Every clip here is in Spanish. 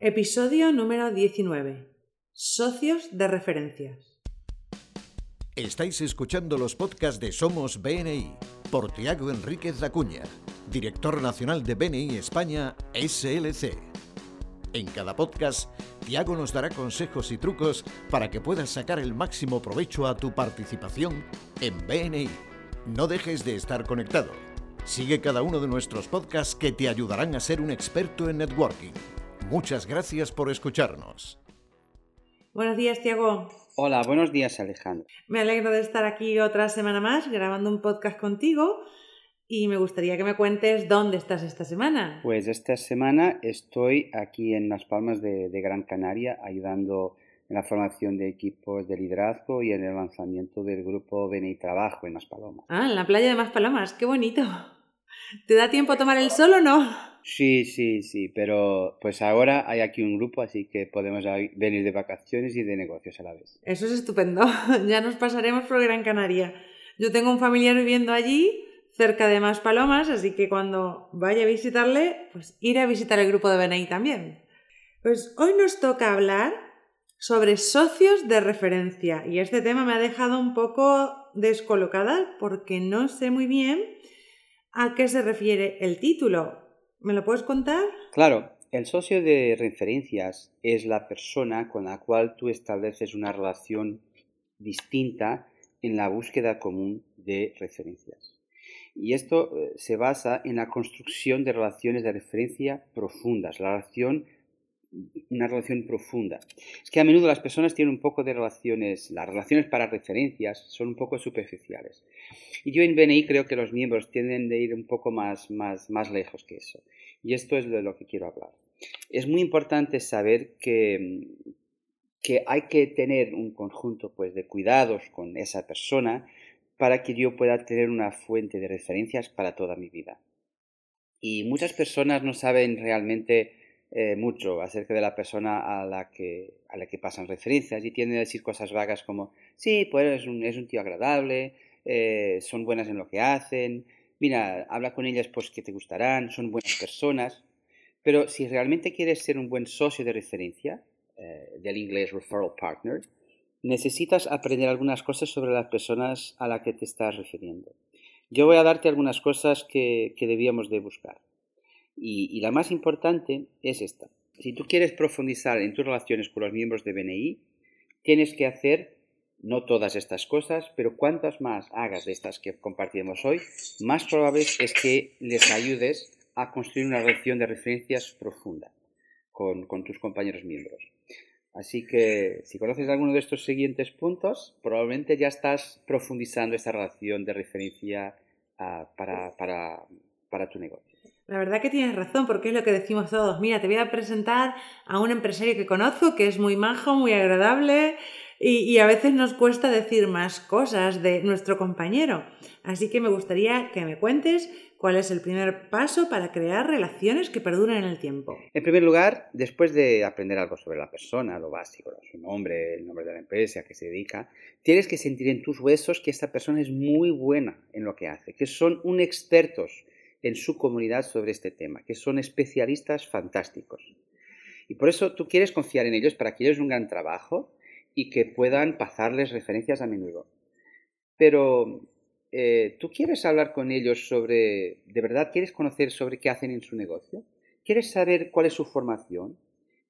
Episodio número 19. Socios de referencias. Estáis escuchando los podcasts de Somos BNI por Tiago Enríquez Acuña, director nacional de BNI España SLC. En cada podcast, Tiago nos dará consejos y trucos para que puedas sacar el máximo provecho a tu participación en BNI. No dejes de estar conectado. Sigue cada uno de nuestros podcasts que te ayudarán a ser un experto en networking. Muchas gracias por escucharnos. Buenos días, Tiago. Hola, buenos días, Alejandro. Me alegro de estar aquí otra semana más grabando un podcast contigo y me gustaría que me cuentes dónde estás esta semana. Pues esta semana estoy aquí en Las Palmas de, de Gran Canaria ayudando en la formación de equipos de liderazgo y en el lanzamiento del grupo BNI Trabajo en Las Palomas. Ah, en la playa de Maspalomas, qué bonito. ¿Te da tiempo a tomar el sol o no? Sí, sí, sí, pero pues ahora hay aquí un grupo, así que podemos venir de vacaciones y de negocios a la vez. Eso es estupendo. Ya nos pasaremos por Gran Canaria. Yo tengo un familiar viviendo allí, cerca de Maspalomas, así que cuando vaya a visitarle, pues iré a visitar el grupo de BNI también. Pues hoy nos toca hablar sobre socios de referencia y este tema me ha dejado un poco descolocada porque no sé muy bien a qué se refiere el título. ¿Me lo puedes contar? Claro, el socio de referencias es la persona con la cual tú estableces una relación distinta en la búsqueda común de referencias. Y esto eh, se basa en la construcción de relaciones de referencia profundas, la relación una relación profunda. Es que a menudo las personas tienen un poco de relaciones, las relaciones para referencias son un poco superficiales. Y yo en BNI creo que los miembros tienden de ir un poco más, más, más lejos que eso. Y esto es de lo que quiero hablar. Es muy importante saber que, que hay que tener un conjunto pues, de cuidados con esa persona para que yo pueda tener una fuente de referencias para toda mi vida. Y muchas personas no saben realmente eh, mucho acerca de la persona a la, que, a la que pasan referencias y tienden a decir cosas vagas como, sí, pues es un, es un tío agradable, eh, son buenas en lo que hacen, mira, habla con ellas pues que te gustarán, son buenas personas, pero si realmente quieres ser un buen socio de referencia, eh, del inglés referral partner, necesitas aprender algunas cosas sobre las personas a las que te estás refiriendo. Yo voy a darte algunas cosas que, que debíamos de buscar. Y, la más importante es esta. Si tú quieres profundizar en tus relaciones con los miembros de BNI, tienes que hacer no todas estas cosas, pero cuantas más hagas de estas que compartimos hoy, más probable es que les ayudes a construir una relación de referencias profunda con, tus compañeros miembros. Así que si conoces alguno de estos siguientes puntos, probablemente ya estás profundizando esta relación de referencia para, para tu negocio. La verdad que tienes razón, porque es lo que decimos todos. Mira, te voy a presentar a un empresario que conozco, que es muy majo, muy agradable, y, a veces nos cuesta decir más cosas de nuestro compañero. Así que me gustaría que me cuentes cuál es el primer paso para crear relaciones que perduren en el tiempo. En primer lugar, después de aprender algo sobre la persona, lo básico, su nombre, el nombre de la empresa a que se dedica, tienes que sentir en tus huesos que esta persona es muy buena en lo que hace, que son un expertos en su comunidad sobre este tema, que son especialistas fantásticos. Y por eso tú quieres confiar en ellos para que ellos un gran trabajo y que puedan pasarles referencias a menudo. Pero eh, tú quieres hablar con ellos sobre, ¿de verdad quieres conocer sobre qué hacen en su negocio? ¿Quieres saber cuál es su formación?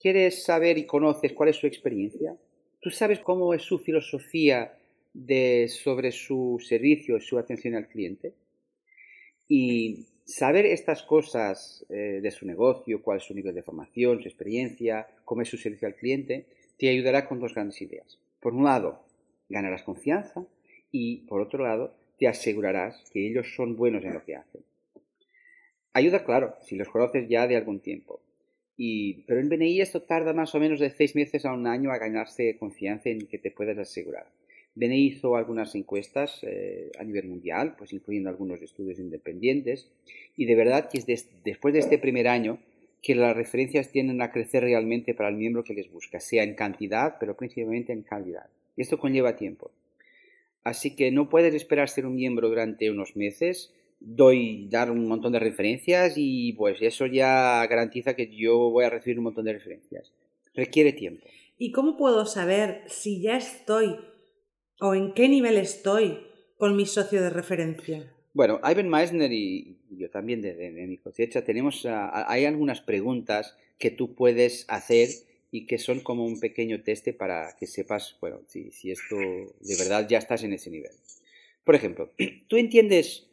¿Quieres saber y conoces cuál es su experiencia? ¿Tú sabes cómo es su filosofía de, sobre su servicio, su atención al cliente? Y saber estas cosas eh, de su negocio, cuál es su nivel de formación, su experiencia, cómo es su servicio al cliente, te ayudará con dos grandes ideas. Por un lado, ganarás confianza y por otro lado, te asegurarás que ellos son buenos en lo que hacen. Ayuda, claro, si los conoces ya de algún tiempo. Y, pero en BNI esto tarda más o menos de seis meses a un año a ganarse confianza en que te puedas asegurar. BNI hizo algunas encuestas eh, a nivel mundial, pues incluyendo algunos estudios independientes, y de verdad que es después de este primer año que las referencias tienden a crecer realmente para el miembro que les busca, sea en cantidad, pero principalmente en calidad. Y esto conlleva tiempo. Así que no puedes esperar ser un miembro durante unos meses, doy dar un montón de referencias y pues eso ya garantiza que yo voy a recibir un montón de referencias. Requiere tiempo. ¿Y cómo puedo saber si ya estoy o en qué nivel estoy con mi socio de referencia? Bueno, Ivan Meisner y yo también de, mi cosecha tenemos, ah, hay algunas preguntas que tú puedes hacer y que son como un pequeño teste para que sepas, bueno, si, esto de verdad ya estás en ese nivel. Por ejemplo, tú entiendes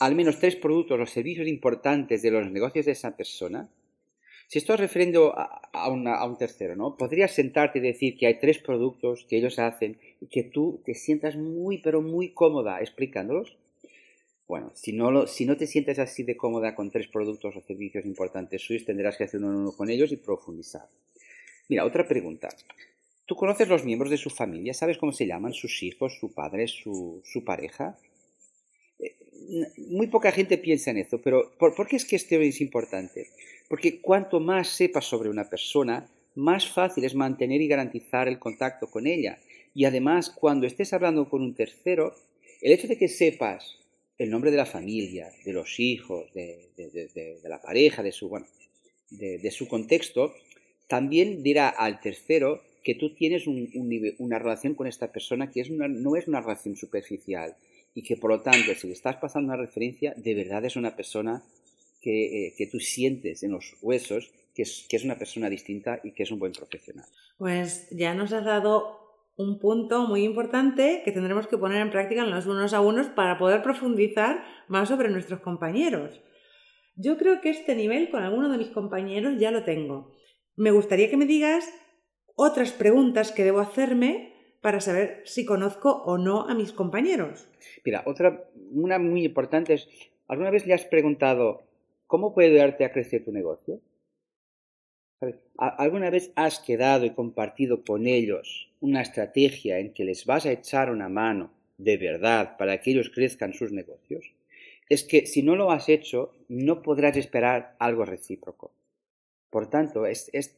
al menos tres productos o servicios importantes de los negocios de esa persona. Si estás refiriendo a, a, un tercero, ¿no? Podrías sentarte y decir que hay tres productos que ellos hacen que tú te sientas muy, pero muy cómoda explicándolos. Bueno, si no, si no te sientes así de cómoda con tres productos o servicios importantes suyos, tendrás que hacer uno, uno con ellos y profundizar. Mira, otra pregunta. ¿Tú conoces los miembros de su familia? ¿Sabes cómo se llaman? ¿Sus hijos, su padre, su, su pareja? Eh, muy poca gente piensa en eso, pero ¿por, ¿por, qué es que esto es importante? Porque cuanto más sepas sobre una persona, más fácil es mantener y garantizar el contacto con ella. Y además, cuando estés hablando con un tercero, el hecho de que sepas el nombre de la familia, de los hijos, de, la pareja, de su, bueno, de, su contexto, también dirá al tercero que tú tienes una relación con esta persona que es no es una relación superficial y que por lo tanto si le estás pasando una referencia de verdad es una persona que, eh, que tú sientes en los huesos que es, que es una persona distinta y que es un buen profesional. Pues ya nos has dado un punto muy importante que tendremos que poner en práctica en los unos a unos para poder profundizar más sobre nuestros compañeros. Yo creo que este nivel con alguno de mis compañeros ya lo tengo. Me gustaría que me digas otras preguntas que debo hacerme para saber si conozco o no a mis compañeros. Mira, otra, una muy importante es, ¿alguna vez le has preguntado cómo puede ayudarte a crecer tu negocio? ¿Alguna vez has quedado y compartido con ellos una estrategia en que les vas a echar una mano de verdad para que ellos crezcan sus negocios? Es que si no lo has hecho, no podrás esperar algo recíproco. Por tanto,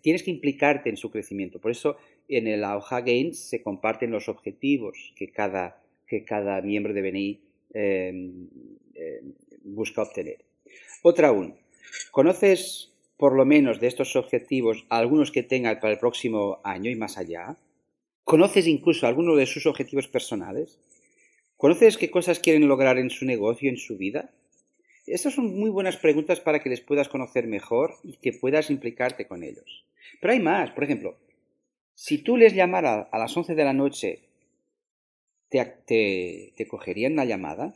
tienes que implicarte en su crecimiento. Por eso en el AOHA Games se comparten los objetivos que cada, que cada miembro de BNI em, em, busca obtener. Otra aún, ¿conoces por lo menos de estos objetivos algunos que tenga para el próximo año y más allá? ¿Conoces incluso algunos de sus objetivos personales? ¿Conoces qué cosas quieren lograr en su negocio, en su vida? Estas son muy buenas preguntas para que les puedas conocer mejor y que puedas implicarte con ellos. Pero hay más. Por ejemplo, si tú les llamaras a las 11 de la noche, ¿te, te, te cogerían la llamada?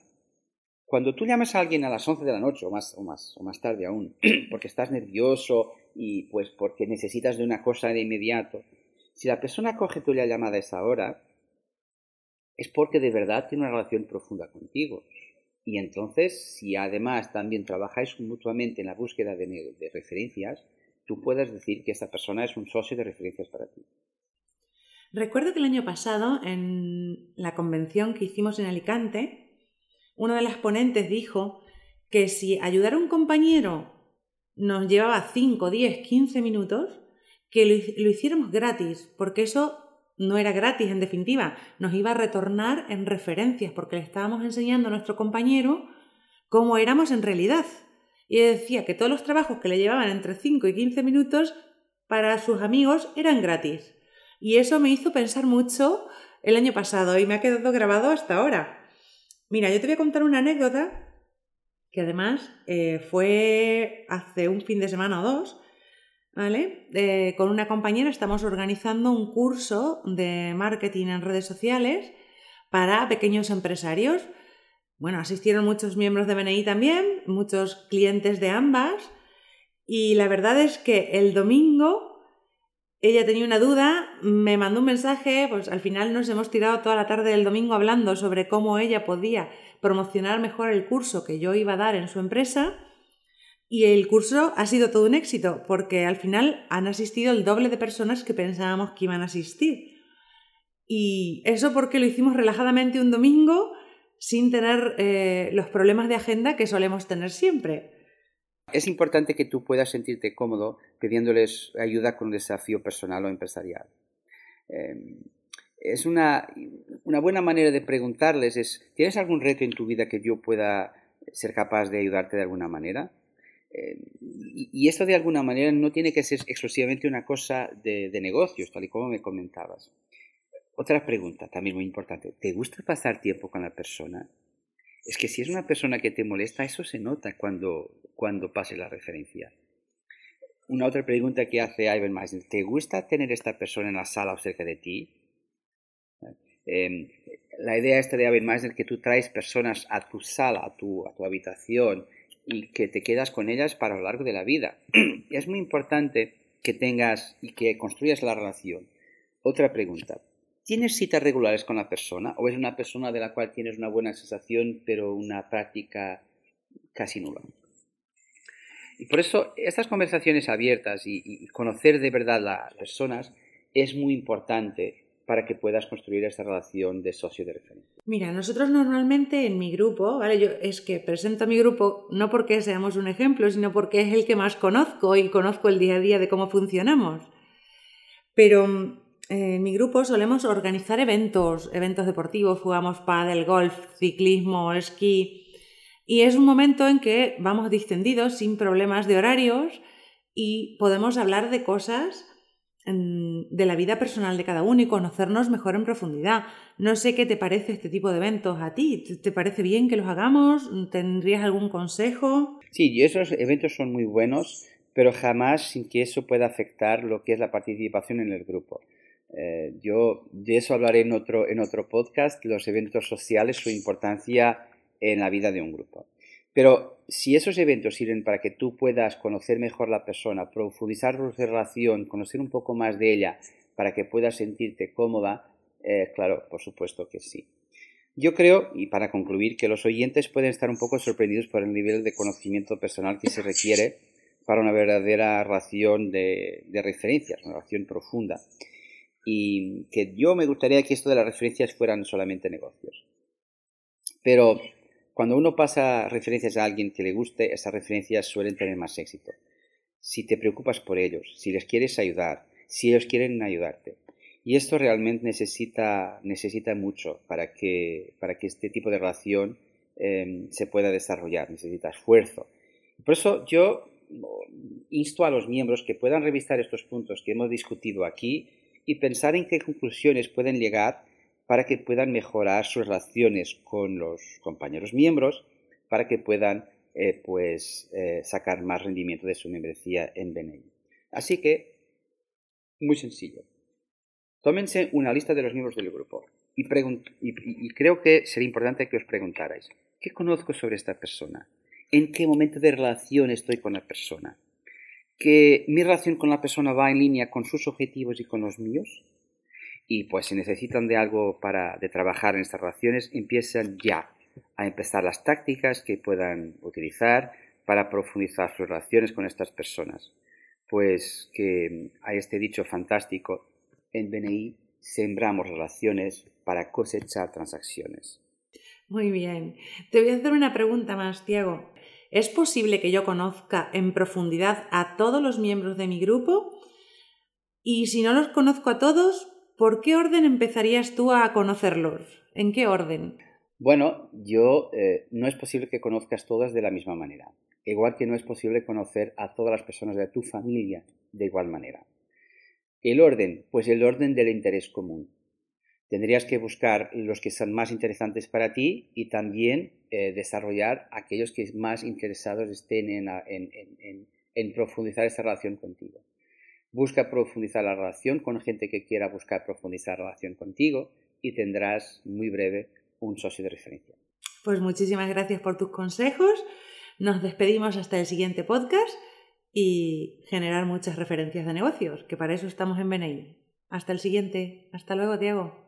Cuando tú llamas a alguien a las 11 de la noche o más, o más, o más tarde aún, porque estás nervioso y pues porque necesitas de una cosa de inmediato, si la persona coge tu llamada a esa hora, es porque de verdad tiene una relación profunda contigo. Y entonces, si además también trabajáis mutuamente en la búsqueda de, de referencias, tú puedes decir que esta persona es un socio de referencias para ti. Recuerdo que el año pasado, en la convención que hicimos en Alicante, una de las ponentes dijo que si ayudar a un compañero nos llevaba 5, 10, 15 minutos, que lo, hiciéramos gratis, porque eso no era gratis en definitiva, nos iba a retornar en referencias, porque le estábamos enseñando a nuestro compañero cómo éramos en realidad. Y decía que todos los trabajos que le llevaban entre 5 y 15 minutos para sus amigos eran gratis. Y eso me hizo pensar mucho el año pasado y me ha quedado grabado hasta ahora. Mira, yo te voy a contar una anécdota que además eh, fue hace un fin de semana o dos, ¿vale? Eh, con una compañera estamos organizando un curso de marketing en redes sociales para pequeños empresarios. Bueno, asistieron muchos miembros de BNI también, muchos clientes de ambas, y la verdad es que el domingo ella tenía una duda, me mandó un mensaje, pues al final nos hemos tirado toda la tarde del domingo hablando sobre cómo ella podía promocionar mejor el curso que yo iba a dar en su empresa. Y el curso ha sido todo un éxito, porque al final han asistido el doble de personas que pensábamos que iban a asistir. Y eso porque lo hicimos relajadamente un domingo, sin tener eh, los problemas de agenda que solemos tener siempre. Es importante que tú puedas sentirte cómodo pidiéndoles ayuda con un desafío personal o empresarial. Em, una, buena manera de preguntarles es, ¿tienes algún reto en tu vida que yo pueda ser capaz de ayudarte de alguna manera. Eh, y, esto de alguna manera no tiene que ser exclusivamente una cosa de, de negocios, tal y como me comentabas. Otra pregunta también muy importante. ¿Te gusta pasar tiempo con la persona? Es que si es una persona que te molesta, eso se nota cuando, cuando pase la referencia. Una otra pregunta que hace Ivan Meisner. ¿Te gusta tener esta persona en la sala o cerca de ti? Em, la idea esta de Ivan Meisner que tú traes personas a tu sala, a tu, a tu habitación, y que te quedas con ellas para lo largo de la vida. es muy importante que tengas y que construyas la relación. Otra pregunta. ¿Tienes citas regulares con la persona o es una persona de la cual tienes una buena sensación pero una práctica casi nula? Y por eso estas conversaciones abiertas y, conocer de verdad las personas es muy importante para que puedas construir esa relación de socio de referencia. Mira, nosotros normalmente en mi grupo, ¿vale? Yo es que presento a mi grupo no porque seamos un ejemplo, sino porque es el que más conozco y conozco el día a día de cómo funcionamos. Pero en mi grupo solemos organizar eventos, eventos deportivos, jugamos pádel, golf, ciclismo, esquí. Y es un momento en que vamos distendidos sin problemas de horarios y podemos hablar de cosas de la vida personal de cada uno y conocernos mejor en profundidad. No sé qué te parece este tipo de eventos a ti. ¿Te parece bien que los hagamos? ¿Tendrías algún consejo? Sí, esos eventos son muy buenos, pero jamás sin que eso pueda afectar lo que es la participación en el grupo. Eh, yo de eso hablaré en otro, en otro podcast, los eventos sociales, su importancia en la vida de un grupo. Pero si esos eventos sirven para que tú puedas conocer mejor la persona, profundizar su relación, conocer un poco más de ella, para que puedas sentirte cómoda, eh, claro, por supuesto que sí. Yo creo, y para concluir, que los oyentes pueden estar un poco sorprendidos por el nivel de conocimiento personal que se requiere para una verdadera relación de, de referencias, una relación profunda. Y que yo me gustaría que esto de las referencias fueran solamente negocios. Pero cuando uno pasa referencias a alguien que le guste, esas referencias suelen tener más éxito. Si te preocupas por ellos, si les quieres ayudar, si ellos quieren ayudarte. Y esto realmente necesita, necesita mucho para que, para que este tipo de relación em, se pueda desarrollar, necesita esfuerzo. Por eso yo insto a los miembros que puedan revisar estos puntos que hemos discutido aquí y pensar en qué conclusiones pueden llegar para que puedan mejorar sus relaciones con los compañeros miembros, para que puedan eh, pues, eh, sacar más rendimiento de su membresía en BNI. Así que, muy sencillo. Tómense una lista de los miembros del grupo y, y creo que sería importante que os preguntarais, ¿qué conozco sobre esta persona? ¿En qué momento de relación estoy con la persona? ¿Que mi relación con la persona va en línea con sus objetivos y con los míos? y pues si necesitan de algo para de trabajar en estas relaciones, empiezan ya a empezar las tácticas que puedan utilizar para profundizar sus relaciones con estas personas. Pues que hay este dicho fantástico, en BNI sembramos relaciones para cosechar transacciones. Muy bien. Te voy a hacer una pregunta más, Tiago. ¿Es posible que yo conozca en profundidad a todos los miembros de mi grupo? Y si no los conozco a todos, ¿por qué orden empezarías tú a conocerlos? ¿En qué orden? Bueno, yo eh, no es posible que conozcas todas de la misma manera. Igual que no es posible conocer a todas las personas de tu familia de igual manera. El orden, pues el orden del interés común. Tendrías que buscar los que son más interesantes para ti y también eh, desarrollar aquellos que más interesados estén en profundizar esa relación contigo. Busca profundizar la relación con gente que quiera buscar profundizar la relación contigo y tendrás muy breve un socio de referencia. Pues muchísimas gracias por tus consejos. Nos despedimos hasta el siguiente podcast y generar muchas referencias de negocios, que para eso estamos en BNI. Hasta el siguiente. Hasta luego, Diego.